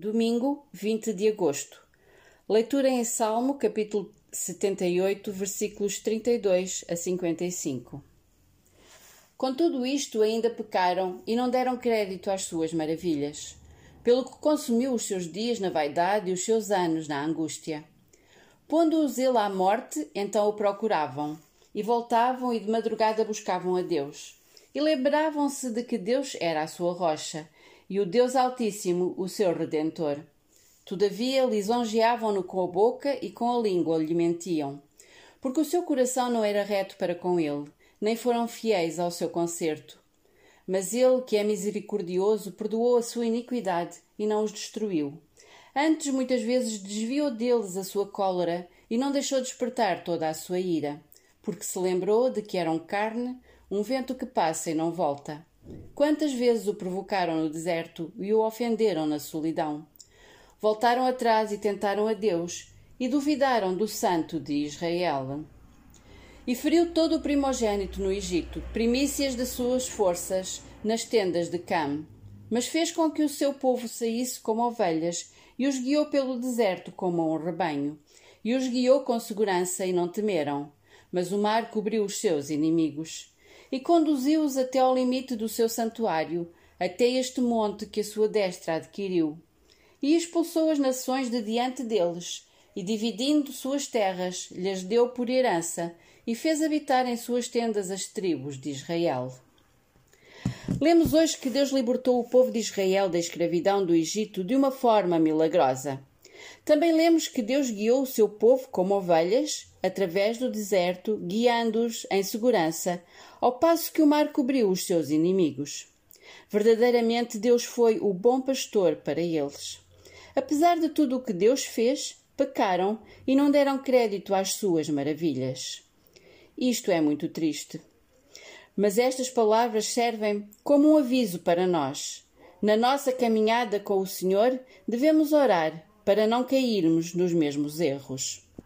Domingo, 20 de agosto. Leitura em Salmo, capítulo 78, versículos 32 a 55. Com tudo isto, ainda pecaram e não deram crédito às suas maravilhas, pelo que consumiu os seus dias na vaidade e os seus anos na angústia. Pondo-os ele à morte, então o procuravam, e voltavam e de madrugada buscavam a Deus. E lembravam-se de que Deus era a sua rocha e o Deus Altíssimo o seu Redentor. Todavia lisonjeavam-no com a boca e com a língua lhe mentiam, porque o seu coração não era reto para com ele, nem foram fiéis ao seu concerto. Mas ele, que é misericordioso, perdoou a sua iniquidade e não os destruiu. Antes, muitas vezes, desviou deles a sua cólera e não deixou despertar toda a sua ira, porque se lembrou de que eram carne, um vento que passa e não volta. Quantas vezes o provocaram no deserto e o ofenderam na solidão? Voltaram atrás e tentaram a Deus e duvidaram do Santo de Israel. E feriu todo o primogênito no Egito, primícias de suas forças, nas tendas de Cam. Mas fez com que o seu povo saísse como ovelhas e os guiou pelo deserto como um rebanho. E os guiou com segurança e não temeram. Mas o mar cobriu os seus inimigos e conduziu-os até ao limite do seu santuário, até este monte que a sua destra adquiriu. E expulsou as nações de diante deles, e dividindo suas terras, lhes deu por herança, e fez habitar em suas tendas as tribos de Israel. Lemos hoje que Deus libertou o povo de Israel da escravidão do Egito de uma forma milagrosa. Também lemos que Deus guiou o seu povo como ovelhas através do deserto, guiando-os em segurança, ao passo que o mar cobriu os seus inimigos. Verdadeiramente Deus foi o bom pastor para eles. Apesar de tudo o que Deus fez, pecaram e não deram crédito às suas maravilhas. Isto é muito triste. Mas estas palavras servem como um aviso para nós. Na nossa caminhada com o Senhor, devemos orar para não cairmos nos mesmos erros.